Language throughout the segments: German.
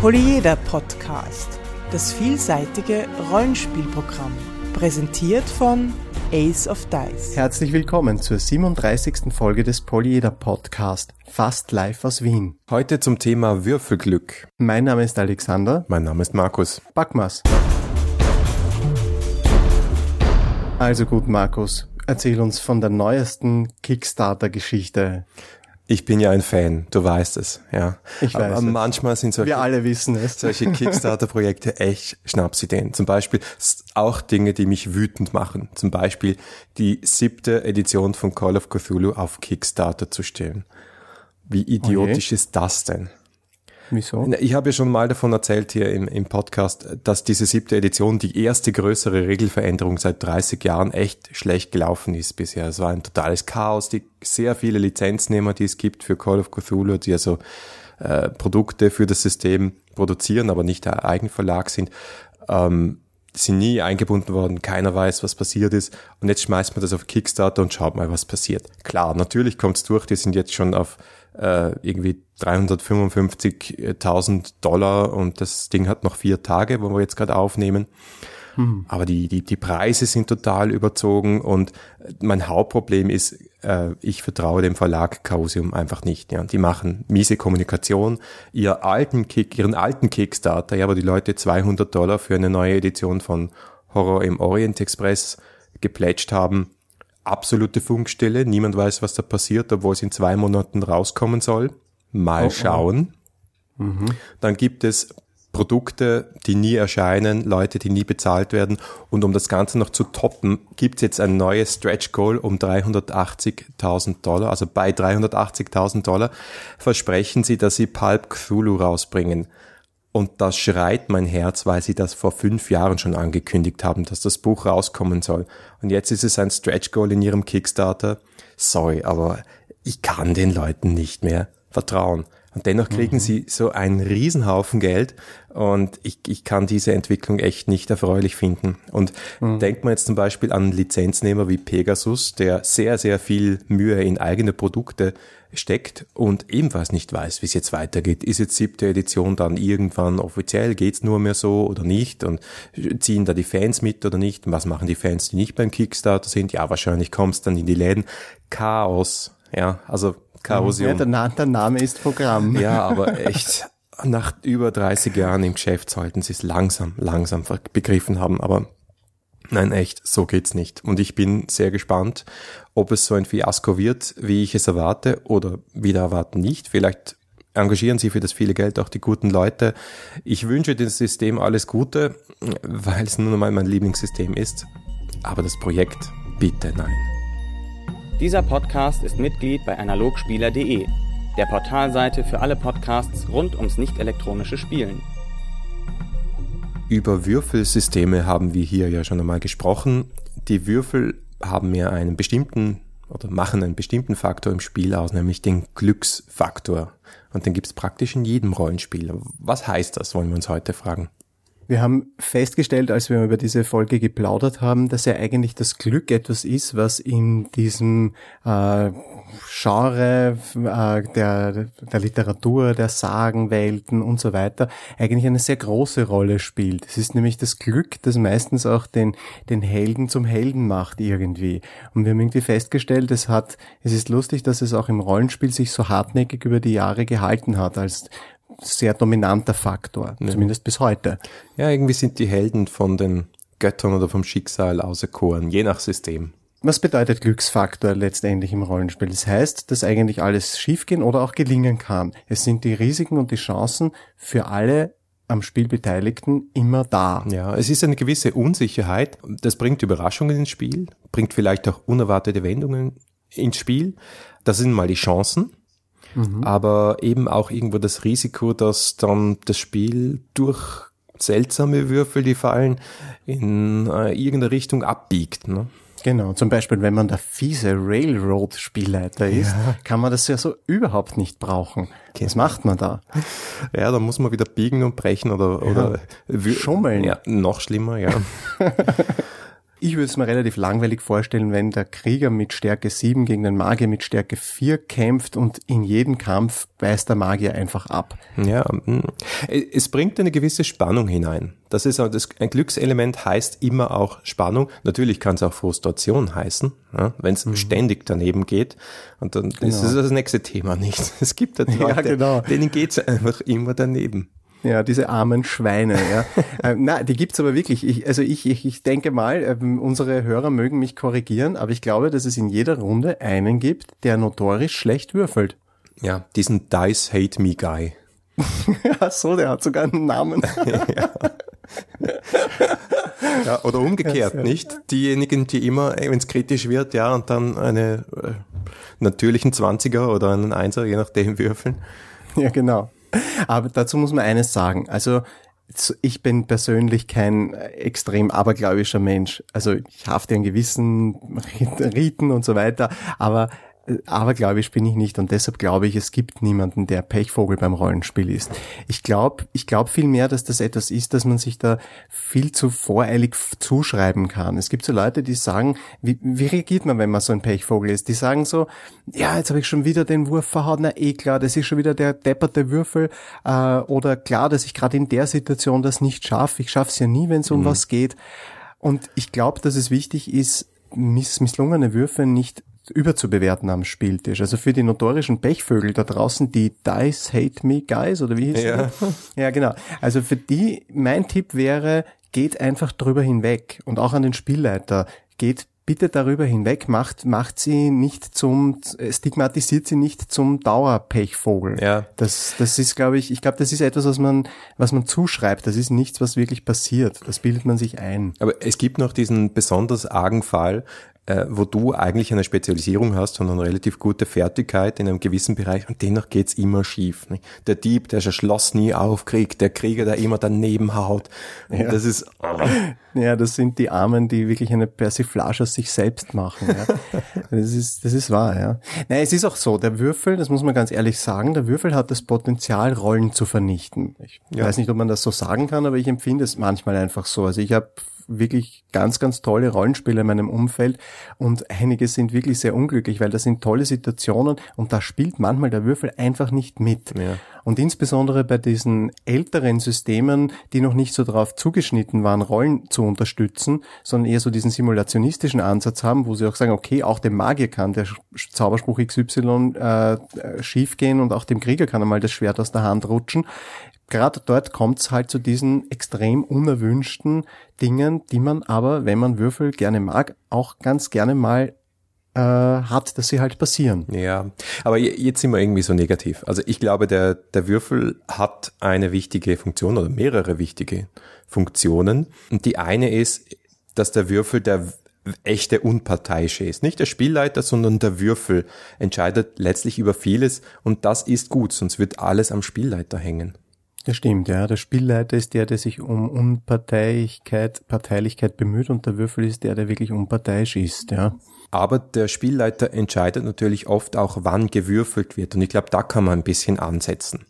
Polyeder Podcast, das vielseitige Rollenspielprogramm, präsentiert von Ace of Dice. Herzlich willkommen zur 37. Folge des Polyeder Podcast, fast live aus Wien. Heute zum Thema Würfelglück. Mein Name ist Alexander. Mein Name ist Markus. Backmas. Also gut, Markus, erzähl uns von der neuesten Kickstarter-Geschichte. Ich bin ja ein Fan, du weißt es, ja. Ich weiß Aber es. manchmal sind solche, Wir alle wissen es. solche Kickstarter-Projekte echt Schnapsideen. Zum Beispiel auch Dinge, die mich wütend machen. Zum Beispiel die siebte Edition von Call of Cthulhu auf Kickstarter zu stellen. Wie idiotisch ist das denn? Wieso? Ich habe ja schon mal davon erzählt hier im, im Podcast, dass diese siebte Edition die erste größere Regelveränderung seit 30 Jahren echt schlecht gelaufen ist bisher. Es war ein totales Chaos, die sehr viele Lizenznehmer, die es gibt für Call of Cthulhu, die also äh, Produkte für das System produzieren, aber nicht der Eigenverlag sind, ähm, sind nie eingebunden worden, keiner weiß, was passiert ist und jetzt schmeißt man das auf Kickstarter und schaut mal, was passiert. Klar, natürlich kommt's durch, die sind jetzt schon auf äh, irgendwie 355.000 Dollar und das Ding hat noch vier Tage, wo wir jetzt gerade aufnehmen. Aber die, die, die Preise sind total überzogen und mein Hauptproblem ist, äh, ich vertraue dem Verlag Chaosium einfach nicht. Ja. Die machen miese Kommunikation. Ihr alten Kick, ihren alten Kickstarter, ja, wo die Leute 200 Dollar für eine neue Edition von Horror im Orient Express geplätscht haben, absolute Funkstille. Niemand weiß, was da passiert, obwohl es in zwei Monaten rauskommen soll. Mal schauen. Dann gibt es Produkte, die nie erscheinen, Leute, die nie bezahlt werden. Und um das Ganze noch zu toppen, gibt es jetzt ein neues Stretch Goal um 380.000 Dollar. Also bei 380.000 Dollar versprechen sie, dass sie Pulp Cthulhu rausbringen. Und das schreit mein Herz, weil sie das vor fünf Jahren schon angekündigt haben, dass das Buch rauskommen soll. Und jetzt ist es ein Stretch Goal in ihrem Kickstarter. Sorry, aber ich kann den Leuten nicht mehr vertrauen. Und dennoch kriegen sie so einen Riesenhaufen Geld und ich, ich kann diese Entwicklung echt nicht erfreulich finden. Und denkt man jetzt zum Beispiel an Lizenznehmer wie Pegasus, der sehr, sehr viel Mühe in eigene Produkte steckt und ebenfalls nicht weiß, wie es jetzt weitergeht. Ist jetzt siebte Edition dann irgendwann offiziell? Geht's nur mehr so oder nicht? Und ziehen da die Fans mit oder nicht? Und was machen die Fans, die nicht beim Kickstarter sind? Ja, wahrscheinlich kommt's dann in die Läden. Chaos. Ja, also Chaosium. Ja, der, Na der Name ist Programm. Ja, aber echt, nach über 30 Jahren im Geschäft sollten sie es langsam, langsam begriffen haben. Aber nein, echt, so geht's nicht. Und ich bin sehr gespannt, ob es so ein Fiasko wird, wie ich es erwarte oder wieder erwarten nicht. Vielleicht engagieren sie für das viele Geld auch die guten Leute. Ich wünsche dem System alles Gute, weil es nun einmal mein Lieblingssystem ist. Aber das Projekt, bitte nein. Dieser Podcast ist Mitglied bei analogspieler.de, der Portalseite für alle Podcasts rund ums nicht elektronische Spielen. Über Würfelsysteme haben wir hier ja schon einmal gesprochen. Die Würfel haben ja einen bestimmten oder machen einen bestimmten Faktor im Spiel aus, nämlich den Glücksfaktor. Und den gibt's praktisch in jedem Rollenspiel. Was heißt das, wollen wir uns heute fragen. Wir haben festgestellt, als wir über diese Folge geplaudert haben, dass ja eigentlich das Glück etwas ist, was in diesem äh, Genre äh, der, der Literatur, der Sagenwelten und so weiter eigentlich eine sehr große Rolle spielt. Es ist nämlich das Glück, das meistens auch den, den Helden zum Helden macht irgendwie. Und wir haben irgendwie festgestellt, es hat, es ist lustig, dass es auch im Rollenspiel sich so hartnäckig über die Jahre gehalten hat als sehr dominanter Faktor, zumindest bis heute. Ja, irgendwie sind die Helden von den Göttern oder vom Schicksal auserkoren, je nach System. Was bedeutet Glücksfaktor letztendlich im Rollenspiel? Das heißt, dass eigentlich alles schiefgehen oder auch gelingen kann. Es sind die Risiken und die Chancen für alle am Spiel Beteiligten immer da. Ja, es ist eine gewisse Unsicherheit. Das bringt Überraschungen ins Spiel, bringt vielleicht auch unerwartete Wendungen ins Spiel. Das sind mal die Chancen. Aber eben auch irgendwo das Risiko, dass dann das Spiel durch seltsame Würfel, die fallen, in äh, irgendeine Richtung abbiegt. Ne? Genau, zum Beispiel, wenn man der fiese Railroad-Spielleiter ist, kann man das ja so überhaupt nicht brauchen. Was macht man da? Ja, da muss man wieder biegen und brechen oder, oder wür- Schummeln. Ja, noch schlimmer, ja. Ich würde es mir relativ langweilig vorstellen, wenn der Krieger mit Stärke 7 gegen den Magier mit Stärke 4 kämpft und in jedem Kampf beißt der Magier einfach ab. Ja, mm. es bringt eine gewisse Spannung hinein. Das ist das, ein Glückselement heißt immer auch Spannung. Natürlich kann es auch Frustration heißen, ja, wenn es mhm. ständig daneben geht. Und dann genau. ist es das nächste Thema nicht. Es gibt halt Leute, ja, genau. denen geht es einfach immer daneben. Ja, diese armen Schweine, ja. äh, na, die gibt's aber wirklich. Ich, also ich, ich, ich denke mal, äh, unsere Hörer mögen mich korrigieren, aber ich glaube, dass es in jeder Runde einen gibt, der notorisch schlecht würfelt. Ja, diesen Dice Hate Me Guy. Ach so, der hat sogar einen Namen. ja. ja, oder umgekehrt, ja, nicht? Diejenigen, die immer, wenn es kritisch wird, ja, und dann eine äh, natürlichen Zwanziger oder einen Einser, je nachdem, würfeln. Ja, genau. Aber dazu muss man eines sagen. Also ich bin persönlich kein extrem abergläubischer Mensch. Also ich hafte an gewissen Riten und so weiter, aber aber glaube ich bin ich nicht und deshalb glaube ich, es gibt niemanden, der Pechvogel beim Rollenspiel ist. Ich glaube, ich glaube vielmehr, dass das etwas ist, dass man sich da viel zu voreilig zuschreiben kann. Es gibt so Leute, die sagen, wie, wie reagiert man, wenn man so ein Pechvogel ist? Die sagen so, ja, jetzt habe ich schon wieder den Wurf verhaut, na eh klar, das ist schon wieder der depperte Würfel äh, oder klar, dass ich gerade in der Situation das nicht schaffe. Ich schaffe es ja nie, wenn es um mhm. was geht. Und ich glaube, dass es wichtig ist, miss misslungene Würfe nicht überzubewerten am Spieltisch. Also für die notorischen Pechvögel da draußen, die Dice Hate Me Guys oder wie hieß ja. das? Ja, genau. Also für die, mein Tipp wäre, geht einfach drüber hinweg und auch an den Spielleiter, geht bitte darüber hinweg, macht, macht sie nicht zum, stigmatisiert sie nicht zum Dauerpechvogel. Ja. Das, das ist, glaube ich, ich glaube, das ist etwas, was man, was man zuschreibt. Das ist nichts, was wirklich passiert. Das bildet man sich ein. Aber es gibt noch diesen besonders argen Fall, äh, wo du eigentlich eine Spezialisierung hast und eine relativ gute Fertigkeit in einem gewissen Bereich und dennoch geht's immer schief. Nicht? Der Dieb, der das Schloss nie aufkriegt, der Krieger, der immer daneben haut. Ja. Das ist... Oh. Ja, das sind die Armen, die wirklich eine Persiflage aus sich selbst machen. Ja. Das ist, das ist wahr, ja. Nein, es ist auch so, der Würfel, das muss man ganz ehrlich sagen, der Würfel hat das Potenzial, Rollen zu vernichten. Ich ja. weiß nicht, ob man das so sagen kann, aber ich empfinde es manchmal einfach so. Also ich habe wirklich ganz, ganz tolle Rollenspiele in meinem Umfeld und einige sind wirklich sehr unglücklich, weil das sind tolle Situationen und da spielt manchmal der Würfel einfach nicht mit. Ja. Und insbesondere bei diesen älteren Systemen, die noch nicht so darauf zugeschnitten waren, Rollen zu unterstützen, sondern eher so diesen simulationistischen Ansatz haben, wo sie auch sagen, okay, auch dem Magier kann der Zauberspruch XY äh, schiefgehen und auch dem Krieger kann einmal das Schwert aus der Hand rutschen gerade dort kommt es halt zu diesen extrem unerwünschten Dingen, die man aber, wenn man Würfel gerne mag, auch ganz gerne mal äh, hat, dass sie halt passieren. Ja, aber jetzt sind wir irgendwie so negativ. Also ich glaube, der, der Würfel hat eine wichtige Funktion oder mehrere wichtige Funktionen. Und die eine ist, dass der Würfel der echte Unparteiische ist. Nicht der Spielleiter, sondern der Würfel entscheidet letztlich über vieles und das ist gut, sonst wird alles am Spielleiter hängen. Das stimmt, ja. Der Spielleiter ist der, der sich um Unparteilichkeit, Parteilichkeit bemüht und der Würfel ist der, der wirklich unparteiisch ist, ja. Aber der Spielleiter entscheidet natürlich oft auch, wann gewürfelt wird. Und ich glaube, da kann man ein bisschen ansetzen.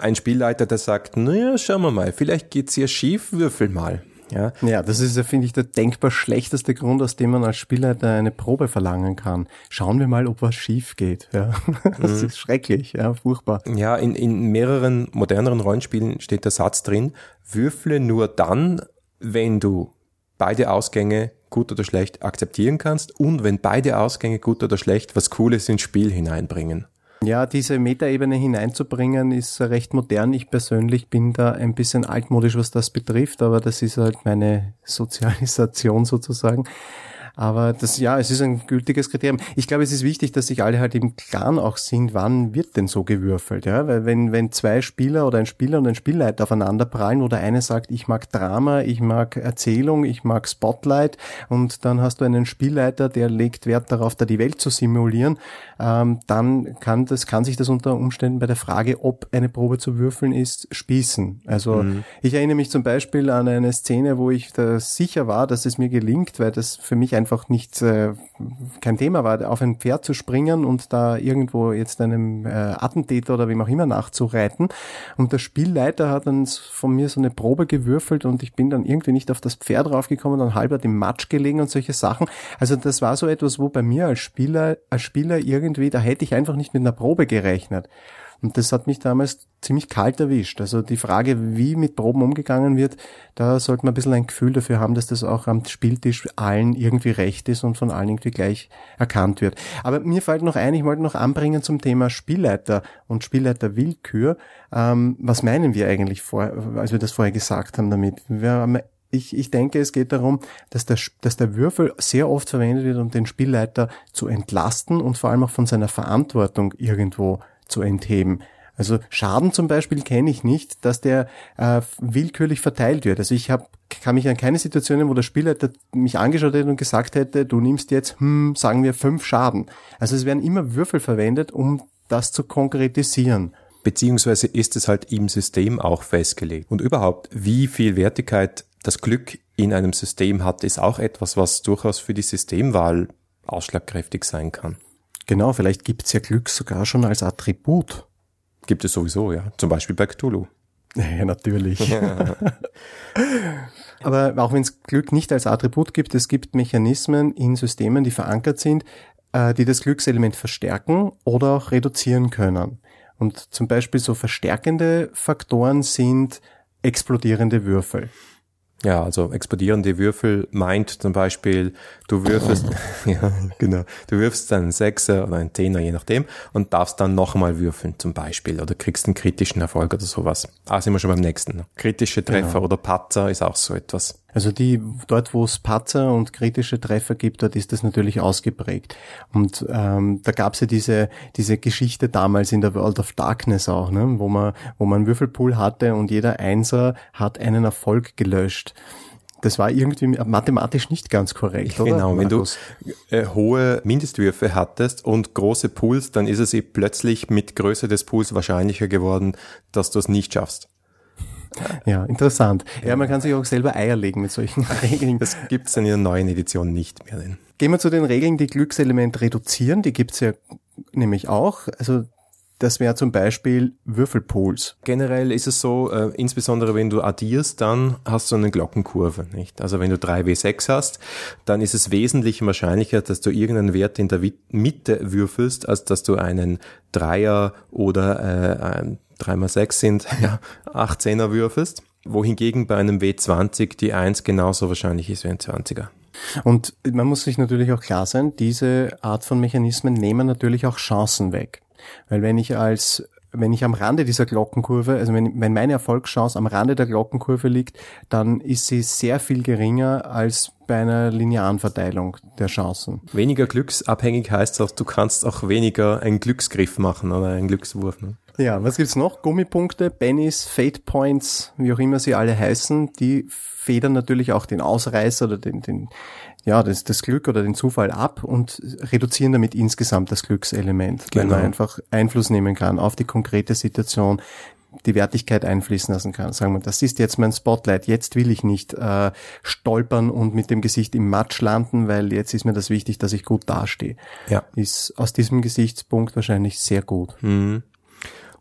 Ein Spielleiter, der sagt, naja, schauen wir mal, vielleicht geht's hier schief, würfel mal. Ja, ja das ist, finde ich, der denkbar schlechteste Grund, aus dem man als Spielleiter eine Probe verlangen kann. Schauen wir mal, ob was schief geht. Ja. Das mhm. ist schrecklich, ja, furchtbar. Ja, in, in mehreren moderneren Rollenspielen steht der Satz drin, würfle nur dann, wenn du beide Ausgänge gut oder schlecht akzeptieren kannst und wenn beide Ausgänge gut oder schlecht was Cooles ins Spiel hineinbringen. Ja, diese Metaebene hineinzubringen ist recht modern. Ich persönlich bin da ein bisschen altmodisch, was das betrifft, aber das ist halt meine Sozialisation sozusagen. Aber das, ja, es ist ein gültiges Kriterium. Ich glaube, es ist wichtig, dass sich alle halt im Klaren auch sind, wann wird denn so gewürfelt, ja? Weil wenn, wenn zwei Spieler oder ein Spieler und ein Spielleiter aufeinander prallen, wo der eine sagt, ich mag Drama, ich mag Erzählung, ich mag Spotlight und dann hast du einen Spielleiter, der legt Wert darauf, da die Welt zu simulieren, ähm, dann kann das, kann sich das unter Umständen bei der Frage, ob eine Probe zu würfeln ist, spießen. Also mhm. ich erinnere mich zum Beispiel an eine Szene, wo ich da sicher war, dass es mir gelingt, weil das für mich ein einfach nicht äh, kein Thema war, auf ein Pferd zu springen und da irgendwo jetzt einem äh, Attentäter oder wem auch immer nachzureiten. Und der Spielleiter hat dann von mir so eine Probe gewürfelt und ich bin dann irgendwie nicht auf das Pferd raufgekommen, dann halber im Matsch gelegen und solche Sachen. Also das war so etwas, wo bei mir als Spieler, als Spieler irgendwie, da hätte ich einfach nicht mit einer Probe gerechnet. Und das hat mich damals ziemlich kalt erwischt. Also die Frage, wie mit Proben umgegangen wird, da sollte man ein bisschen ein Gefühl dafür haben, dass das auch am Spieltisch allen irgendwie recht ist und von allen irgendwie gleich erkannt wird. Aber mir fällt noch ein, ich wollte noch anbringen zum Thema Spielleiter und Spielleiterwillkür. Ähm, was meinen wir eigentlich vor, als wir das vorher gesagt haben damit? Wir haben ich, ich denke, es geht darum, dass der, dass der Würfel sehr oft verwendet wird, um den Spielleiter zu entlasten und vor allem auch von seiner Verantwortung irgendwo zu entheben. Also Schaden zum Beispiel kenne ich nicht, dass der äh, willkürlich verteilt wird. Also ich hab, kann mich an keine Situationen, wo der Spieler mich angeschaut hätte und gesagt hätte, du nimmst jetzt, hm, sagen wir, fünf Schaden. Also es werden immer Würfel verwendet, um das zu konkretisieren. Beziehungsweise ist es halt im System auch festgelegt. Und überhaupt, wie viel Wertigkeit das Glück in einem System hat, ist auch etwas, was durchaus für die Systemwahl ausschlagkräftig sein kann. Genau, vielleicht gibt es ja Glück sogar schon als Attribut. Gibt es sowieso, ja. Zum Beispiel bei Cthulhu. Ja, natürlich. Ja. Aber auch wenn es Glück nicht als Attribut gibt, es gibt Mechanismen in Systemen, die verankert sind, äh, die das Glückselement verstärken oder auch reduzieren können. Und zum Beispiel so verstärkende Faktoren sind explodierende Würfel. Ja, also explodierende Würfel meint zum Beispiel, du würfelst, ja, genau, du wirfst einen Sechser oder einen Zehner, je nachdem, und darfst dann nochmal würfeln, zum Beispiel, oder kriegst einen kritischen Erfolg oder sowas. Ah, sind wir schon beim nächsten. Kritische Treffer genau. oder Patzer ist auch so etwas. Also die, dort wo es Patzer und kritische Treffer gibt, dort ist das natürlich ausgeprägt. Und ähm, da gab es ja diese, diese Geschichte damals in der World of Darkness auch, ne? wo man, wo man einen Würfelpool hatte und jeder Einser hat einen Erfolg gelöscht. Das war irgendwie mathematisch nicht ganz korrekt, oder? Genau, wenn du äh, hohe Mindestwürfe hattest und große Pools, dann ist es eh plötzlich mit Größe des Pools wahrscheinlicher geworden, dass du es nicht schaffst. Ja, interessant. Ja, man kann sich auch selber Eier legen mit solchen Regeln. Das gibt's in der neuen Edition nicht mehr. Denn. Gehen wir zu den Regeln, die Glückselement reduzieren. Die gibt's ja nämlich auch. Also das wäre zum Beispiel Würfelpools. Generell ist es so, äh, insbesondere wenn du addierst, dann hast du eine Glockenkurve, nicht? Also wenn du 3W6 hast, dann ist es wesentlich wahrscheinlicher, dass du irgendeinen Wert in der Mitte würfelst, als dass du einen Dreier oder äh, ein 3 mal 6 sind ja 18er würfelst, wohingegen bei einem W20 die 1 genauso wahrscheinlich ist wie ein 20er. Und man muss sich natürlich auch klar sein, diese Art von Mechanismen nehmen natürlich auch Chancen weg. Weil wenn ich als wenn ich am Rande dieser Glockenkurve, also wenn, wenn meine Erfolgschance am Rande der Glockenkurve liegt, dann ist sie sehr viel geringer als bei einer linearen Verteilung der Chancen. Weniger glücksabhängig heißt auch, du kannst auch weniger einen Glücksgriff machen oder einen Glückswurf. Ne? Ja, was gibt's noch? Gummipunkte, Bennies, Fate Points, wie auch immer sie alle heißen, die federn natürlich auch den Ausreißer oder den, den ja, das, das Glück oder den Zufall ab und reduzieren damit insgesamt das Glückselement, genau. weil man genau. einfach Einfluss nehmen kann auf die konkrete Situation, die Wertigkeit einfließen lassen kann. Sagen wir, das ist jetzt mein Spotlight, jetzt will ich nicht äh, stolpern und mit dem Gesicht im Matsch landen, weil jetzt ist mir das wichtig, dass ich gut dastehe. Ja. Ist aus diesem Gesichtspunkt wahrscheinlich sehr gut. Mhm.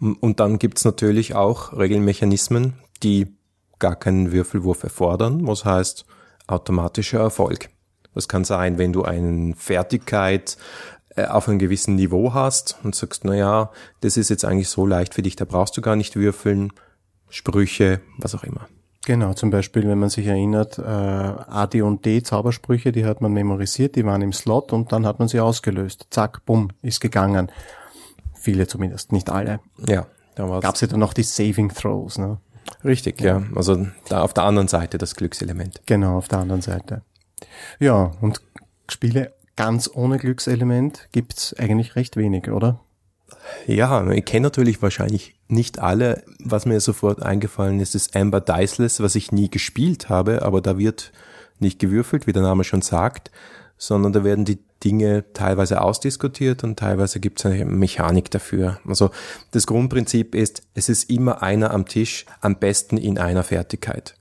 Und dann gibt's natürlich auch Regelmechanismen, die gar keinen Würfelwurf erfordern, was heißt automatischer Erfolg. Das kann sein, wenn du eine Fertigkeit äh, auf einem gewissen Niveau hast und sagst, na ja, das ist jetzt eigentlich so leicht für dich, da brauchst du gar nicht würfeln, Sprüche, was auch immer. Genau, zum Beispiel, wenn man sich erinnert, äh, A, D und D Zaubersprüche, die hat man memorisiert, die waren im Slot und dann hat man sie ausgelöst. Zack, bumm, ist gegangen. Viele zumindest, nicht alle. Ja. Da gab es ja dann noch die Saving Throws. Ne? Richtig, ja. ja. Also da auf der anderen Seite das Glückselement. Genau, auf der anderen Seite. Ja, und Spiele ganz ohne Glückselement gibt's eigentlich recht wenig, oder? Ja, ich kenne natürlich wahrscheinlich nicht alle. Was mir sofort eingefallen ist, ist Amber Diceless, was ich nie gespielt habe, aber da wird nicht gewürfelt, wie der Name schon sagt, sondern da werden die Dinge teilweise ausdiskutiert und teilweise gibt es eine Mechanik dafür. Also das Grundprinzip ist, es ist immer einer am Tisch, am besten in einer Fertigkeit.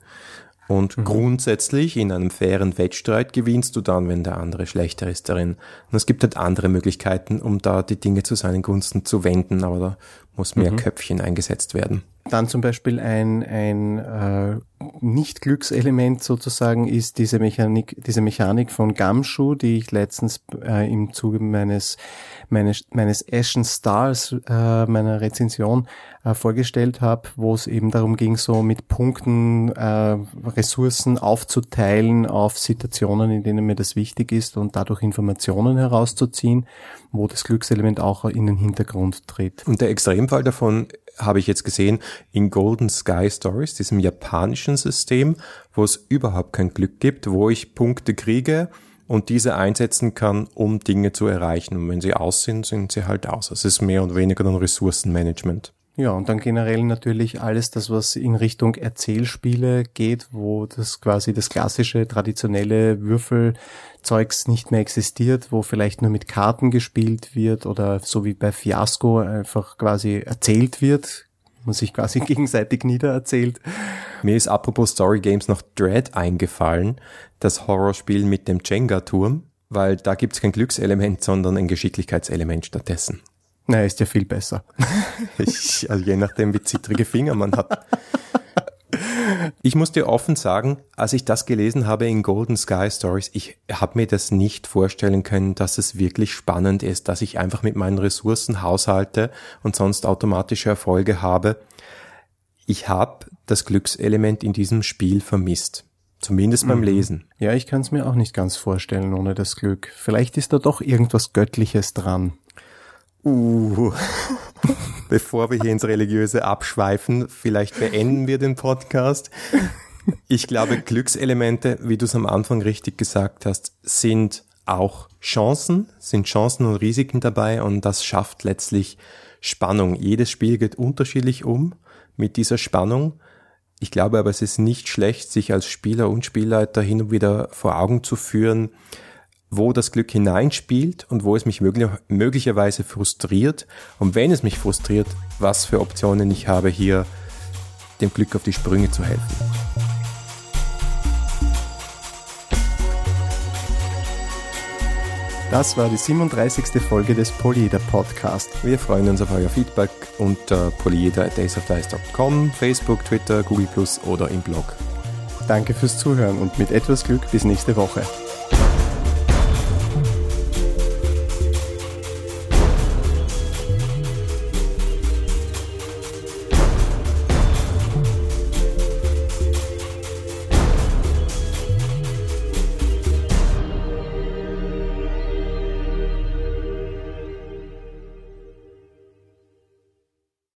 Und mhm. grundsätzlich in einem fairen Wettstreit gewinnst du dann, wenn der andere schlechter ist darin. Und es gibt halt andere Möglichkeiten, um da die Dinge zu seinen Gunsten zu wenden, aber da muss mehr mhm. Köpfchen eingesetzt werden. Dann zum Beispiel ein, ein äh, Nicht-Glückselement sozusagen ist diese Mechanik, diese Mechanik von Gumshoe, die ich letztens äh, im Zuge meines meines, meines Ashen Stars, äh, meiner Rezension äh, vorgestellt habe, wo es eben darum ging, so mit Punkten äh, Ressourcen aufzuteilen auf Situationen, in denen mir das wichtig ist und dadurch Informationen herauszuziehen, wo das Glückselement auch in den Hintergrund tritt. Und der Extremfall davon habe ich jetzt gesehen in Golden Sky Stories, diesem japanischen System, wo es überhaupt kein Glück gibt, wo ich Punkte kriege und diese einsetzen kann, um Dinge zu erreichen. Und wenn sie aus sind, sind sie halt aus. Es ist mehr oder weniger ein Ressourcenmanagement. Ja, und dann generell natürlich alles das, was in Richtung Erzählspiele geht, wo das quasi das klassische, traditionelle Würfelzeugs nicht mehr existiert, wo vielleicht nur mit Karten gespielt wird oder so wie bei Fiasco einfach quasi erzählt wird, man sich quasi gegenseitig niedererzählt. Mir ist apropos Story Games noch Dread eingefallen, das Horrorspiel mit dem Jenga-Turm, weil da gibt's kein Glückselement, sondern ein Geschicklichkeitselement stattdessen. Na, ist ja viel besser. ich, also je nachdem, wie zittrige Finger man hat. Ich muss dir offen sagen, als ich das gelesen habe in Golden Sky Stories, ich habe mir das nicht vorstellen können, dass es wirklich spannend ist, dass ich einfach mit meinen Ressourcen haushalte und sonst automatische Erfolge habe. Ich habe das Glückselement in diesem Spiel vermisst. Zumindest beim mhm. Lesen. Ja, ich kann es mir auch nicht ganz vorstellen ohne das Glück. Vielleicht ist da doch irgendwas Göttliches dran. Uh, bevor wir hier ins Religiöse abschweifen, vielleicht beenden wir den Podcast. Ich glaube, Glückselemente, wie du es am Anfang richtig gesagt hast, sind auch Chancen, sind Chancen und Risiken dabei und das schafft letztlich Spannung. Jedes Spiel geht unterschiedlich um mit dieser Spannung. Ich glaube aber, es ist nicht schlecht, sich als Spieler und Spielleiter hin und wieder vor Augen zu führen, wo das Glück hineinspielt und wo es mich möglich, möglicherweise frustriert. Und wenn es mich frustriert, was für Optionen ich habe, hier dem Glück auf die Sprünge zu helfen. Das war die 37. Folge des Polyeder Podcast. Wir freuen uns auf euer Feedback unter polyeder.daysofdice.com, Facebook, Twitter, Google Plus oder im Blog. Danke fürs Zuhören und mit etwas Glück bis nächste Woche.